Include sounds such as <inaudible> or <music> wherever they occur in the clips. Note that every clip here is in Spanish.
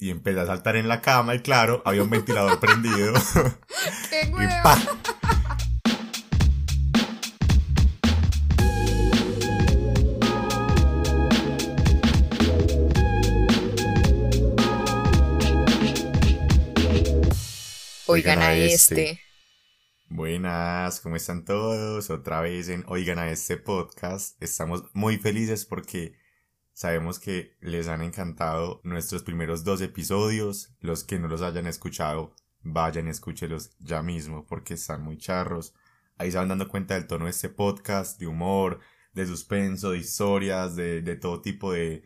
y empecé a saltar en la cama y claro, había un ventilador <laughs> prendido. ¡Qué <laughs> y. Oigan a este. Buenas, ¿cómo están todos? Otra vez en Oigan a este podcast. Estamos muy felices porque sabemos que les han encantado nuestros primeros dos episodios. Los que no los hayan escuchado, vayan y escúchelos ya mismo porque están muy charros. Ahí se van dando cuenta del tono de este podcast, de humor, de suspenso, de historias, de, de todo tipo de,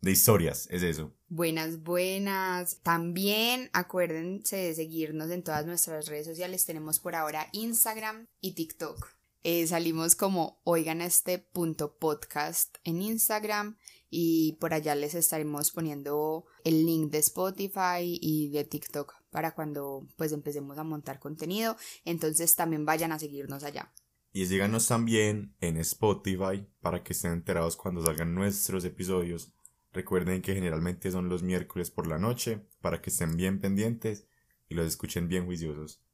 de historias. Es eso. Buenas, buenas. También acuérdense de seguirnos en todas nuestras redes sociales. Tenemos por ahora Instagram y TikTok. Eh, salimos como oigan este punto podcast en Instagram y por allá les estaremos poniendo el link de Spotify y de TikTok para cuando pues empecemos a montar contenido. Entonces también vayan a seguirnos allá. Y síganos también en Spotify para que estén enterados cuando salgan nuestros episodios. Recuerden que generalmente son los miércoles por la noche para que estén bien pendientes y los escuchen bien juiciosos.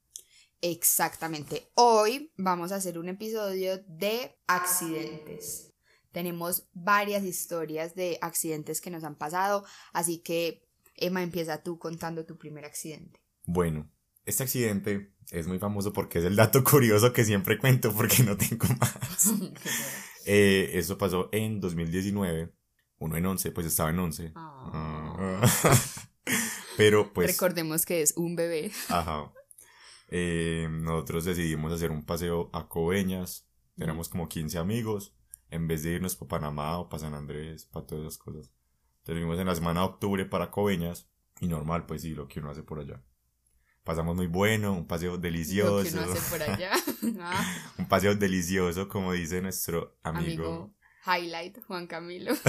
Exactamente. Hoy vamos a hacer un episodio de accidentes. Tenemos varias historias de accidentes que nos han pasado, así que Emma empieza tú contando tu primer accidente. Bueno, este accidente es muy famoso porque es el dato <laughs> curioso que siempre cuento porque no tengo más. <laughs> Eh, eso pasó en 2019. Uno en 11, pues estaba en 11. Ah. <laughs> Pero pues... Recordemos que es un bebé. Ajá. Eh, nosotros decidimos hacer un paseo a Coveñas. Éramos como 15 amigos. En vez de irnos para Panamá o para San Andrés, para todas esas cosas. Entonces fuimos en la semana de octubre para Coveñas. Y normal, pues sí, lo que uno hace por allá. Pasamos muy bueno, un paseo delicioso. Lo que uno hace por allá. <laughs> <laughs> Ah, un paseo delicioso, como dice nuestro amigo. amigo Highlight, Juan Camilo. <laughs>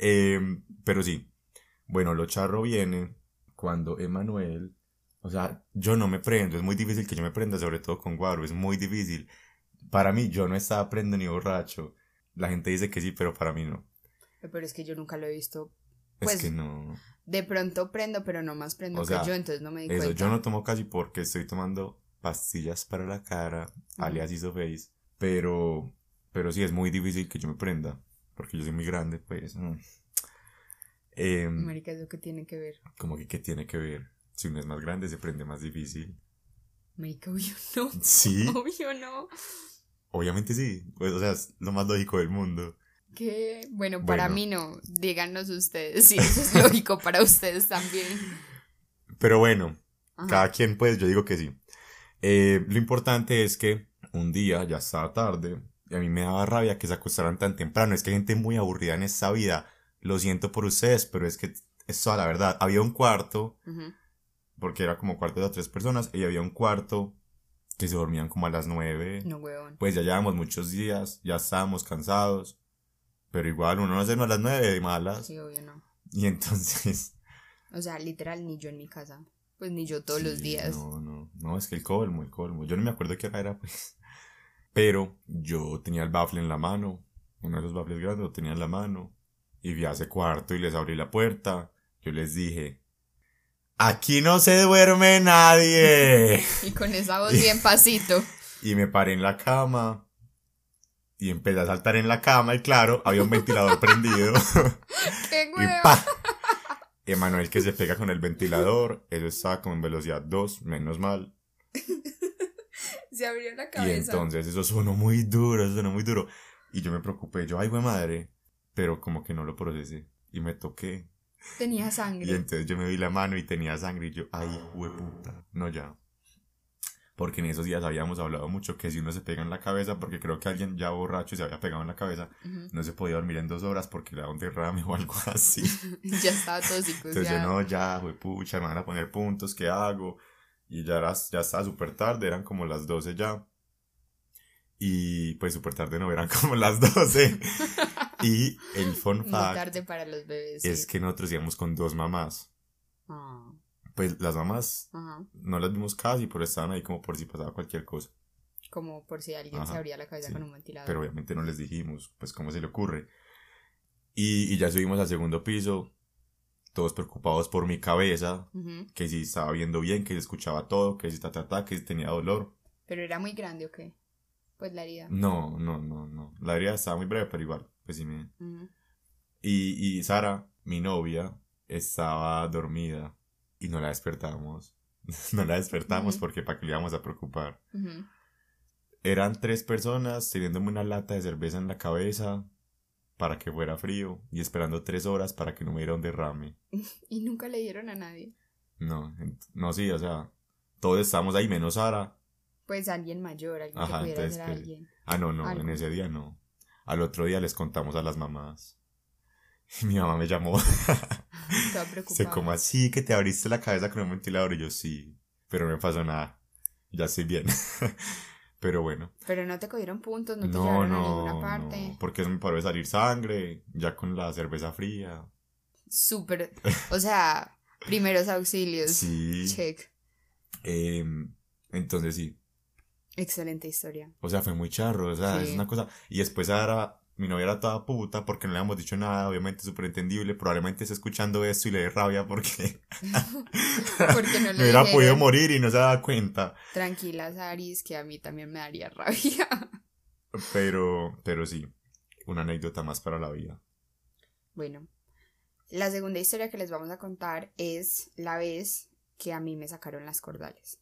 Eh, pero sí. Bueno, lo charro viene cuando Emanuel. O sea, yo no me prendo. Es muy difícil que yo me prenda, sobre todo con Guaro. Es muy difícil. Para mí, yo no estaba prendo ni borracho. La gente dice que sí, pero para mí no. Pero es que yo nunca lo he visto. Pues, es que no. De pronto prendo, pero no más prendo O sea, que yo, entonces no me di Eso, cuenta. yo no tomo casi porque estoy tomando pastillas para la cara, alias Isoface. Pero, pero sí es muy difícil que yo me prenda. Porque yo soy muy grande, pues. mm. Em, Marica, ¿eso qué tiene que ver? como que, ¿qué tiene que ver? Si uno es más grande, se prende más difícil. Marica, obvio <laughs> no. Sí, Obvio no. obviamente sí. Pues, o sea, es lo más lógico del mundo. Que, bueno, para Bueno. mí no. Díganos ustedes si eso es lógico <laughs> para ustedes también. Pero bueno, Ajá. cada quien, pues, yo digo que sí. Eh, lo importante es que un día ya estaba tarde y a mí me daba rabia que se acostaran tan temprano. Es que hay gente muy aburrida en esta vida. Lo siento por ustedes, pero es que es toda la verdad. Había un cuarto, Ujú. Porque era como cuarto de tres personas, y había un cuarto que se dormían como a las nueve. No, huevón. Pues ya llevábamos muchos días, ya estábamos cansados. Pero igual uno no se duerme a las nueve de malas. Sí, obvio no. Y entonces. <laughs> O sea, literal, ni yo en mi casa. Pues ni yo todos los sí, días. No, no, no, es que el colmo, el colmo. Yo no me acuerdo qué hora era, pues. Pero yo tenía el bafle en la mano. Uno de los bafles grandes lo tenía en la mano. Y vi a ese cuarto y les abrí la puerta. Yo les dije. Aquí no se duerme nadie. <laughs> Y con esa voz bien pasito. y me paré en la cama. Y empecé a saltar en la cama y claro, había un ventilador <laughs> prendido. <laughs> ¡Qué Y huevo! ¡pa! Emanuel que se pega con el ventilador. Eso estaba como en velocidad 2, menos mal. Se abrió la Y cabeza. entonces eso sonó muy duro, eso sonó muy duro. Y yo me preocupé, yo, ay, güey madre. Pero como que no lo procesé. Y me toqué. Tenía Y sangre. entonces yo me vi la mano y tenía sangre. Y yo, ay, puta. No, ya. Porque en esos días habíamos hablado mucho que si uno se pega en la cabeza, porque creo que alguien ya borracho se había pegado en la cabeza, Ujú. no se podía dormir en dos horas porque le daba un derrame <laughs> o algo así. <laughs> Ya estaba todo Entonces yo psicoseado. no, ya, pucha, me van a poner puntos, ¿qué hago? Y ya, era, ya estaba súper tarde, eran como las 12 ya. Y pues súper tarde no, eran <laughs> como las 12. Y el fun Muy fact tarde para los bebés. es sí. que nosotros íbamos con dos mamás. Ah, Pues las mamás ajá. no las vimos casi, pero estaban ahí como por si pasaba cualquier cosa. Como por si alguien Ajá, se abría la cabeza sí. con un ventilador. Pero obviamente no les dijimos, pues cómo se le ocurre. Y, y ya subimos al segundo piso todos preocupados por mi cabeza, Ujú. que si estaba viendo bien, que si escuchaba todo, que si ta, ta, ta, que si tenía dolor. Pero era muy grande o qué? Pues la herida. No, no, no, no. La herida estaba muy breve, pero igual, pues sí me... Ujú. Y, y Sara, mi novia, estaba dormida y no la despertamos. <laughs> no la despertamos porque para qué le íbamos a preocupar. Eran tres personas teniéndome una lata de cerveza en la cabeza para que fuera frío y esperando tres horas para que no me diera un derrame. <laughs> Y nunca le dieron a nadie. No, no, sí, o sea, todos estábamos ahí menos Sara. Pues alguien mayor, alguien Ajá, que pudiera entonces, ser pues, alguien. Ah, no, no, Algo. en ese día no. Al otro día les contamos a las mamás. Y <laughs> mi mamá me llamó. <laughs> Estaba <laughs> Se preocupada. como así que te abriste la cabeza con un ventilador y yo sí, pero no me pasó nada. Ya estoy bien. pero bueno. Pero no te cogieron puntos, no te No, llevaron a no, ninguna parte. no, porque eso me paró de salir sangre, ya con la cerveza fría. Súper. O sea, primeros auxilios. Sí. Check. Em, entonces sí, Excelente historia. o sea, fue muy charro, o sea, Sí. es una cosa. Y después ahora, mi novia era toda puta porque no le habíamos dicho nada, obviamente súper entendible, probablemente está escuchando esto y le dé rabia porque <laughs> Porque no <laughs> le me hubiera dijeron. podido morir y no se daba cuenta. Tranquila, Saris, que a mí también me daría rabia. <laughs> Pero, pero sí, una anécdota más para la vida. Bueno, la segunda historia que les vamos a contar es la vez que a mí me sacaron las cordales.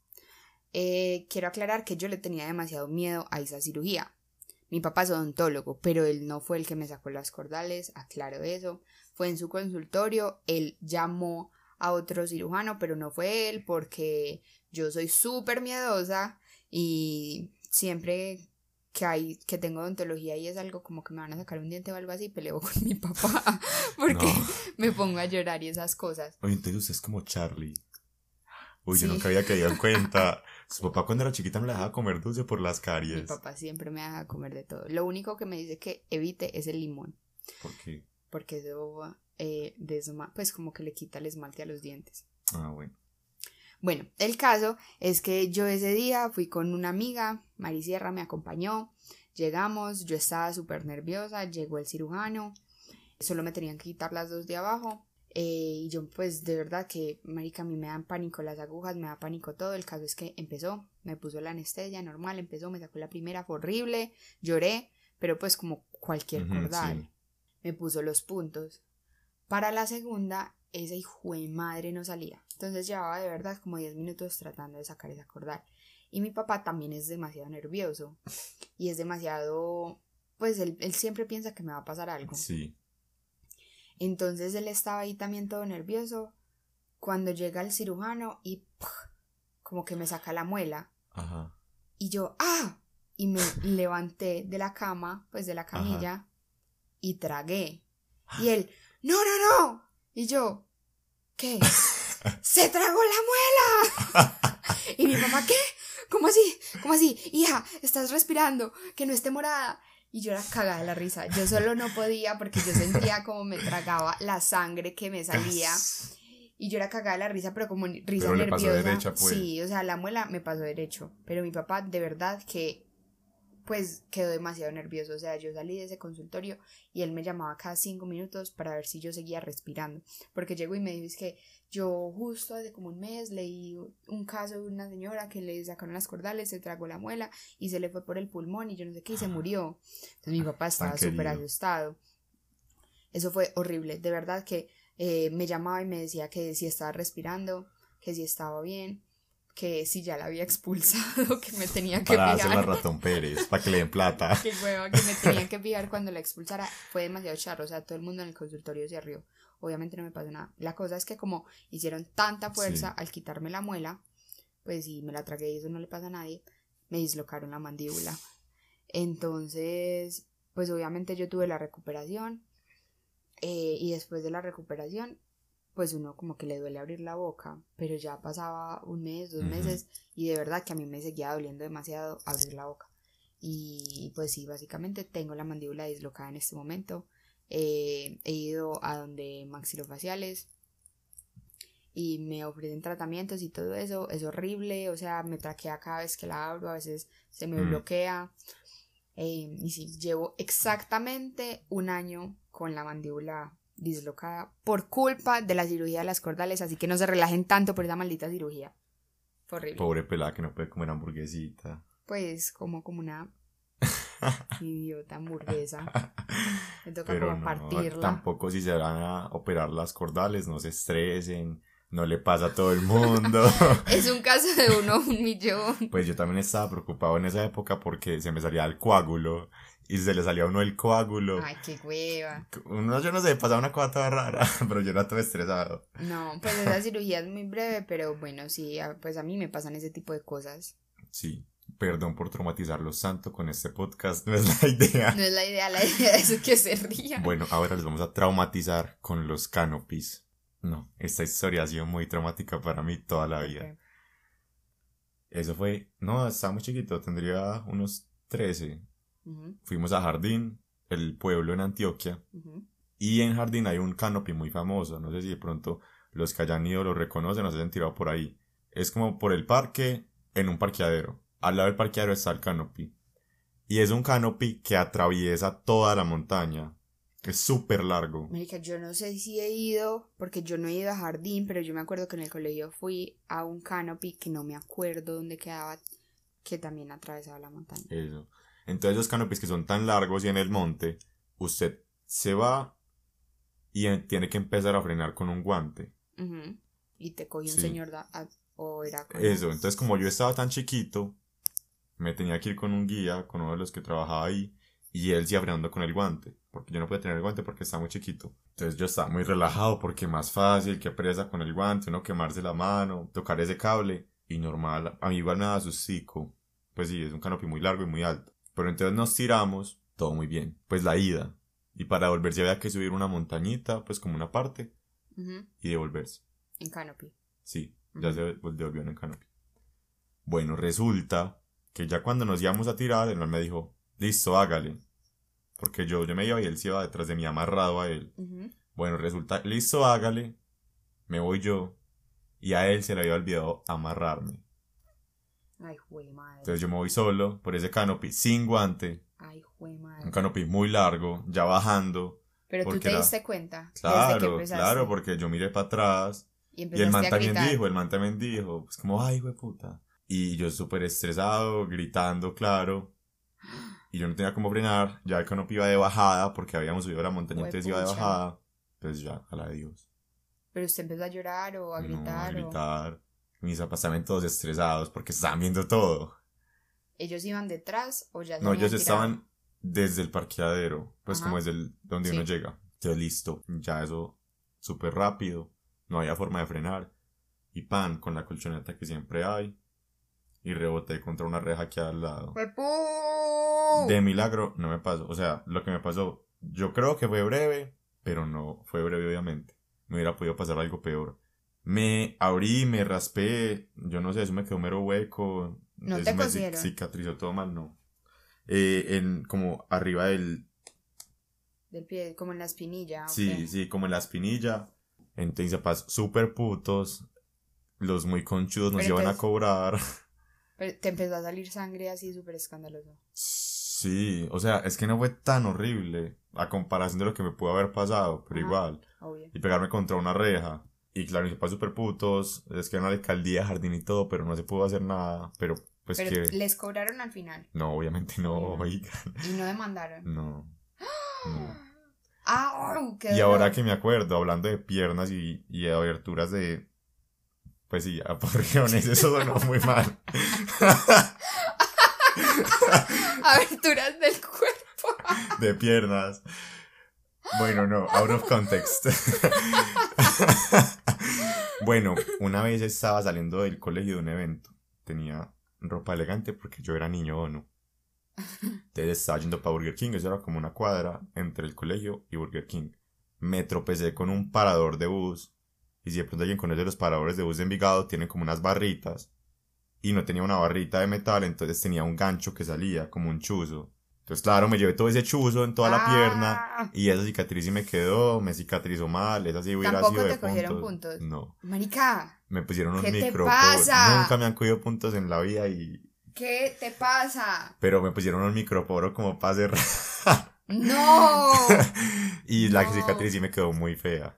Eh, quiero aclarar que yo le tenía demasiado miedo a esa cirugía. Mi papá es odontólogo, pero él no fue el que me sacó las cordales, aclaro eso. Fue en su consultorio, él llamó a otro cirujano, pero no fue él porque yo soy súper miedosa y siempre que hay que tengo odontología y es algo como que me van a sacar un diente o algo así, peleo <laughs> con mi papá porque No. me pongo a llorar y esas cosas. Oye, entonces usted es como Charlie. Uy, yo nunca había caído en <laughs> cuenta. Su papá cuando era chiquita me la dejaba comer dulce por las Mi caries. papá siempre me deja comer de todo. Lo único que me dice que evite es el limón, ¿Por qué? porque eso eh, desma- pues como que le quita el esmalte a los dientes. Ah, bueno. Bueno, el caso es que yo ese día fui con una amiga, Mari Sierra me acompañó, llegamos, yo estaba súper nerviosa, llegó el cirujano, solo me tenían que quitar las dos de abajo. Eh, y yo pues de verdad que, marica, a mí me dan pánico las agujas, me da pánico todo, el caso es que empezó, me puso la anestesia normal, empezó, me sacó la primera, fue horrible, lloré, pero pues como cualquier cordal, sí. me puso los puntos. Para la segunda, esa hijo de madre no salía. Entonces llevaba de verdad como 10 minutos tratando de sacar esa cordal. Y mi papá también es demasiado nervioso. Y es demasiado. Pues él, él siempre piensa que me va a pasar algo. Sí. Entonces él estaba ahí también todo nervioso. Cuando llega el cirujano y como que me saca la muela. Ajá. Y yo, ¡ah! Y me levanté de la cama, pues de la camilla, y tragué. <gasps> Y él, ¡no, no, no! Y yo, ¿qué? <laughs> ¡Se tragó la muela! <laughs> y mi mamá, ¿qué? ¿Cómo así? ¿Cómo así? Hija, estás respirando, que no esté morada. Y yo era cagada de la risa. Yo solo no podía porque yo sentía como me tragaba la sangre que me salía. Y yo era cagada de la risa, pero como risa Pero le pasó nerviosa. derecha, pues. Sí, o sea, la muela me pasó derecho. Pero mi papá, de verdad que, pues, quedó demasiado nervioso. O sea, yo salí de ese consultorio y él me llamaba cada cinco minutos para ver si yo seguía respirando. Porque llegó y me dijo, es que yo justo hace como un mes leí un caso de una señora que le sacaron las cordales, se tragó la muela y se le fue por el pulmón y yo no sé qué y se murió. Entonces mi papá estaba súper asustado. Eso fue horrible. De verdad que eh, me llamaba y me decía que si estaba respirando, que si estaba bien, que si ya la había expulsado, <laughs> que me tenía que Para hacer la fijar. <laughs> ratón Pérez, para que le den plata. Qué hueva, que me tenían <laughs> que fijar cuando la expulsara. Fue demasiado charro, o sea, todo el mundo en el consultorio se rió. Obviamente no me pasó nada. La cosa es que como hicieron tanta fuerza Sí. al quitarme la muela, pues si me la tragué y eso no le pasa a nadie, me dislocaron la mandíbula. Entonces, pues obviamente yo tuve la recuperación eh, y después de la recuperación, pues uno como que le duele abrir la boca, pero ya pasaba un mes, dos meses y de verdad que a mí me seguía doliendo demasiado abrir la boca. Y pues sí, básicamente tengo la mandíbula dislocada en este momento. Eh, he ido a donde maxilofaciales y me ofrecen tratamientos y todo eso. Es horrible, o sea, me traquea cada vez que la abro, a veces se me Mm. bloquea. Eh, y sí, llevo exactamente un año con la mandíbula dislocada por culpa de la cirugía de las cordales, así que no se relajen tanto por esa maldita cirugía. Fue horrible. Pobre pelada que no puede comer hamburguesita. Pues como como una <laughs> idiota hamburguesa. Me toca Pero como no, partirla. tampoco si se van a operar las cordales, no se estresen, no le pasa a todo el mundo. <laughs> Es un caso de uno un millón. Pues yo también estaba preocupado en esa época porque se me salía el coágulo y se le salía a uno el coágulo. Ay, qué hueva. Uno, yo no sé, pasaba una cosa toda rara, <laughs> pero yo era todo estresado. No, pues esa cirugía es muy breve, pero bueno, sí, pues a mí me pasan ese tipo de cosas. Sí, perdón por traumatizarlos tanto con este podcast, <laughs> no es la idea. No es la idea, la idea es que se rían. Bueno, ahora les vamos a traumatizar con los canopies. No, esta historia ha sido muy traumática para mí toda la vida. Eso fue, no, estaba muy chiquito, tendría unos 13. Fuimos a Jardín, el pueblo en Antioquia, y en Jardín hay un canopy muy famoso, no sé si de pronto los que hayan ido lo reconocen o se han tirado por ahí. Es como por el parque, en un parqueadero. Al lado del parqueadero está el canopy. Y es un canopy que atraviesa toda la montaña. Es súper largo. Marica, yo no sé si he ido, porque yo no he ido a jardín, pero yo me acuerdo que en el colegio fui a un canopy que no me acuerdo dónde quedaba, que también atravesaba la montaña. Eso. Entonces los canopies que son tan largos y en el monte, usted se va y en- tiene que empezar a frenar con un guante. Y te cogió un señor, da- o era con- Eso, entonces como yo estaba tan chiquito, me tenía que ir con un guía, con uno de los que trabajaba ahí, y él sí frenando con el guante, porque yo no podía tener el guante porque estaba muy chiquito. Entonces yo estaba muy relajado porque más fácil que presa con el guante, uno quemarse la mano, tocar ese cable, y normal, a mí igual me daba sustico. Pues sí, es un canopy muy largo y muy alto. Pero entonces nos tiramos, todo muy bien. Pues la ida. Y para volverse había que subir una montañita, pues como una parte, y devolverse. en canopy. Sí, ya se devolvió en canopy. Bueno, resulta que ya cuando nos íbamos a tirar, el man me dijo, listo, hágale. Porque yo, yo me iba y él se iba detrás de mí amarrado a él. Bueno, resulta, listo, hágale. Me voy yo. Y a él se le había olvidado amarrarme. Ay, jue madre. Entonces yo me voy solo por ese canopy, sin guante. Ay, jue madre. Un canopy muy largo, ya bajando. Pero tú te diste cuenta. desde que Claro, claro, porque yo miré para atrás. Y Y el man a también gritar. dijo, el man también dijo, pues como, ay, güey puta. Y yo súper estresado, gritando, claro. <gasps> Y yo no tenía cómo frenar, ya el canopy iba de bajada, porque habíamos subido la montaña, entonces iba de bajada. Pues ya, a la de Dios. Pero usted empezó a llorar o a No, gritar. a o- gritar. Mis todos estresados, porque estaban viendo todo. ¿Ellos iban detrás o ya se No, ellos tirado? estaban desde el parqueadero, pues Ajá. como desde el, donde Sí. uno llega. Entonces listo, ya eso súper rápido, no había forma de frenar. Y pan con la colchoneta que siempre hay. Y reboté contra una reja aquí al lado. ¡Juepu! De milagro no me pasó. O sea, lo que me pasó, yo creo que fue breve, pero no fue breve obviamente. Me hubiera podido pasar algo peor. Me abrí, me raspé, yo no sé, eso me quedó mero hueco. ¿No eso te me cicatrizó todo mal, no. Eh, en, como arriba del, Del pie, como en la espinilla. ¿o sí, qué? sí, como en la espinilla. Entonces, zapas súper putos. Los muy conchudos nos iban a cobrar. <laughs> Pero te empezó a salir sangre así súper escandaloso. Sí, o sea, es que no fue tan horrible a comparación de lo que me pudo haber pasado, pero Ajá. igual. Obvio. Y pegarme contra una reja. Y claro, mis papás súper putos. Es que era una alcaldía, jardín y todo, pero no se pudo hacer nada. Pero, pues Pero que. les cobraron al final. No, obviamente no, oigan. Y no demandaron. No. no. ¡Ah! ¡au! ¡Qué Y dolor! ahora que me acuerdo, hablando de piernas y, y aberturas de. Pues sí, aporreones, <laughs> eso sonó muy mal. <laughs> Aberturas del cuerpo. De piernas. Bueno, no, out of context. <laughs> bueno, una vez estaba saliendo del colegio de un evento. Tenía ropa elegante porque yo era niño o no. Entonces estaba yendo para Burger King, eso era como una cuadra entre el colegio y Burger King. Me tropecé con un parador de bus. Y si de pronto alguien conoce los paradores de bus de Envigado, tienen como unas barritas. Y no tenía una barrita de metal, entonces tenía un gancho que salía, como un chuzo. Entonces, claro, me llevé todo ese chuzo en toda la Ah. pierna. Y esa cicatriz sí me quedó, me cicatrizó mal, esa sí hubiera sido te de cogieron puntos. puntos. No, Marica, me pusieron un ¿Qué te pasa? Nunca me han cogido puntos en la vida y... ¿qué te pasa? Pero me pusieron un microporo como para cerrar. No. <laughs> y la No. cicatriz sí me quedó muy fea.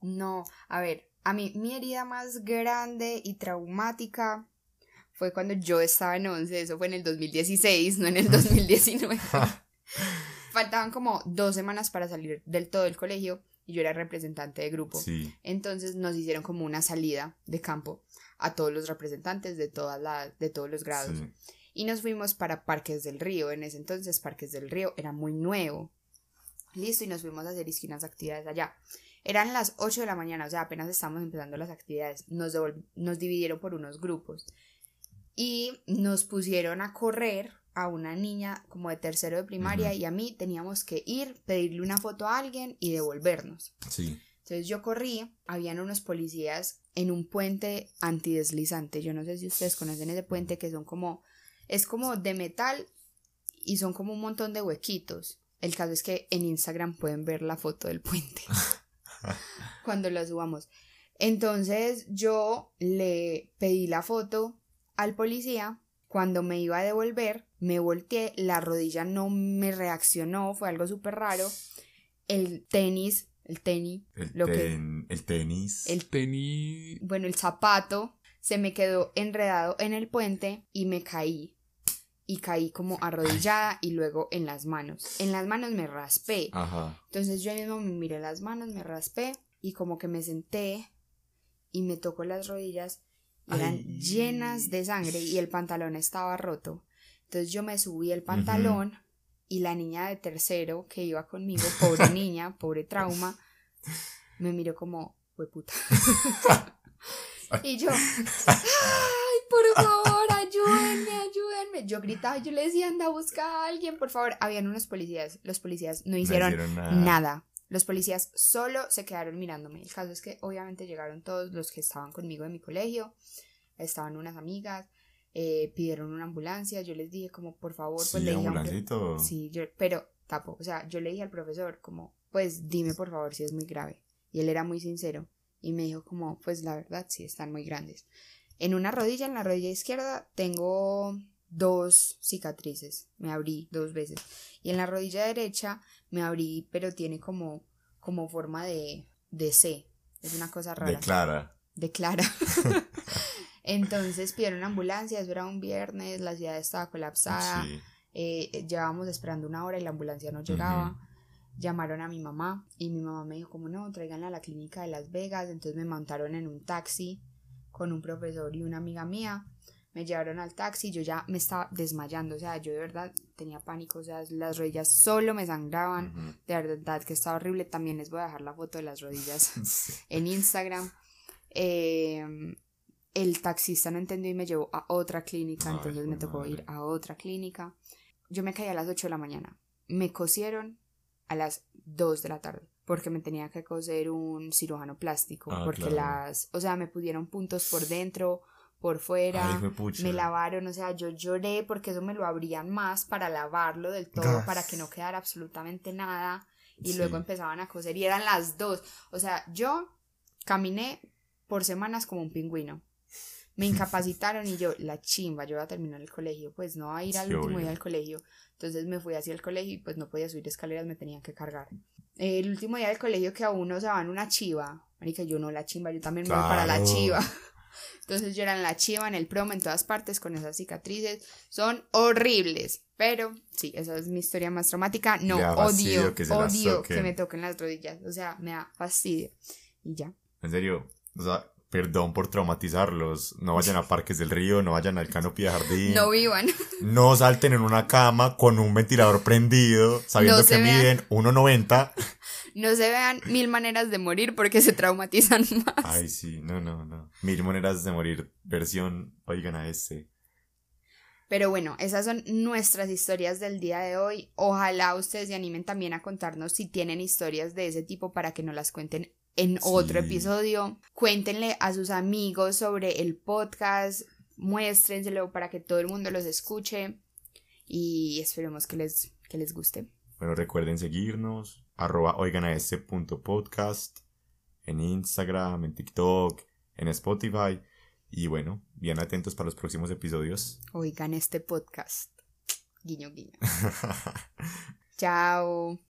No, a ver, a mí mi herida más grande y traumática fue cuando yo estaba en 11, eso fue en el 2016, no en el <laughs> 2019. <laughs> Faltaban como dos semanas para salir del todo del colegio y yo era representante de grupo. sí. Entonces nos hicieron como una salida de campo a todos los representantes de, todas las de todos los grados. sí. Y nos fuimos para Parques del Río. En ese entonces Parques del Río era muy nuevo. Listo, y nos fuimos a hacer unas actividades allá. Eran las 8 de la mañana, o sea, apenas estábamos empezando las actividades. Nos, nos dividieron por unos grupos. Y nos pusieron a correr a una niña como de tercero de primaria y a mí teníamos que ir, pedirle una foto a alguien y devolvernos. Sí. Entonces yo corrí, habían unos policías en un puente antideslizante. Yo no sé si ustedes conocen ese puente que son como, es como de metal y son como un montón de huequitos. El caso es que en Instagram pueden ver la foto del puente <laughs> cuando la subamos. Entonces yo le pedí la foto al policía. Cuando me iba a devolver, me volteé, la rodilla no me reaccionó, fue algo súper raro. El tenis, el tenis, El, Lo que- ten- el tenis. el Tení. bueno, el zapato se me quedó enredado en el puente y me caí. Y caí como arrodillada y luego en las manos. En las manos me raspé. Ajá. Entonces yo mismo me miré las manos, me raspé y como que me senté y me tocó las rodillas eran Ay. llenas de sangre y el pantalón estaba roto. Entonces yo me subí el pantalón y la niña de tercero que iba conmigo, pobre <laughs> niña, pobre trauma, me miró como, fue puta. <laughs> y yo, ay, por favor, ayúdenme, ayúdenme. Yo gritaba, yo le decía, anda a buscar a alguien, por favor. Habían unos policías, los policías no No hicieron nada. nada. Los policías solo se quedaron mirándome. El caso es que obviamente llegaron todos los que estaban conmigo de mi colegio. Estaban unas amigas, eh, pidieron una ambulancia. Yo les dije como, por favor, pues Sí, le dije a un ambulancia y todo. Sí, yo, pero tapo. O sea, yo le dije al profesor como, pues dime por favor si es muy grave. Y él era muy sincero. Y me dijo como, pues la verdad sí están muy grandes. En una rodilla, en la rodilla izquierda, tengo dos cicatrices. Me abrí dos veces. Y en la rodilla derecha me abrí, pero tiene como, como forma de, de C. Es una cosa rara. De Clara. De Clara. <laughs> Entonces pidieron ambulancia, eso era un viernes, la ciudad estaba colapsada. Sí. Eh, llevábamos esperando una hora y la ambulancia no llegaba. Llamaron a mi mamá y mi mamá me dijo como no, tráiganla a la clínica de Las Vegas. Entonces me montaron en un taxi con un profesor y una amiga mía. Me llevaron al taxi, yo ya me estaba desmayando, o sea, yo de verdad tenía pánico, o sea, las rodillas solo me sangraban, Ujú. de verdad que estaba horrible. También les voy a dejar la foto de las rodillas <laughs> Sí. en Instagram. Eh, el taxista no entendió y me llevó a otra clínica, Ay, entonces me tocó ir madre. a otra clínica. Yo me caí a las 8 de la mañana. Me cosieron a las 2 de la tarde porque me tenía que coser un cirujano plástico, Ah, porque claro. las, o sea, me pusieron puntos por dentro, por fuera. Ay. Me lavaron, o sea, yo lloré porque eso me lo abrían más para lavarlo del todo, Gas. para que no quedara absolutamente nada. Y Sí. luego empezaban a coser y eran las dos. O sea, yo caminé por semanas como un pingüino. Me incapacitaron y yo, <laughs> la chimba, yo voy a terminar el colegio, pues no a ir al Sí, último día del colegio. Entonces me fui hacia el colegio y pues no podía subir escaleras, me tenían que cargar. El último día del colegio que a uno se van una chiva. Marica, yo no la chimba, yo también me voy para la chiva. Entonces yo era en la chiva, en el promo, en todas partes con esas cicatrices. Son horribles. Pero sí, esa es mi historia más traumática. No, odio, que odio que me toquen las rodillas. O sea, me da fastidio. Y ya. En serio, o sea, perdón por traumatizarlos. No vayan a Parques del Río, no vayan al Canopy de Jardín. No vivan. No salten en una cama con un ventilador prendido, sabiendo No que vean. miden 1.90. No se vean mil maneras de morir porque se traumatizan <laughs> más. Ay, sí, no, no, no. Mil maneras de morir. Versión, oigan a este. Pero bueno, esas son nuestras historias del día de hoy. Ojalá ustedes se animen también a contarnos si tienen historias de ese tipo para que nos las cuenten en otro episodio. Cuéntenle a sus amigos sobre el podcast, muéstrenselo para que todo el mundo los escuche y esperemos que les, que les guste. Bueno, recuerden seguirnos. Arroba oigan a este punto podcast. En Instagram, en TikTok, en Spotify. Y bueno, bien atentos para los próximos episodios. Oigan este podcast. Guiño, guiño. <laughs> Chao.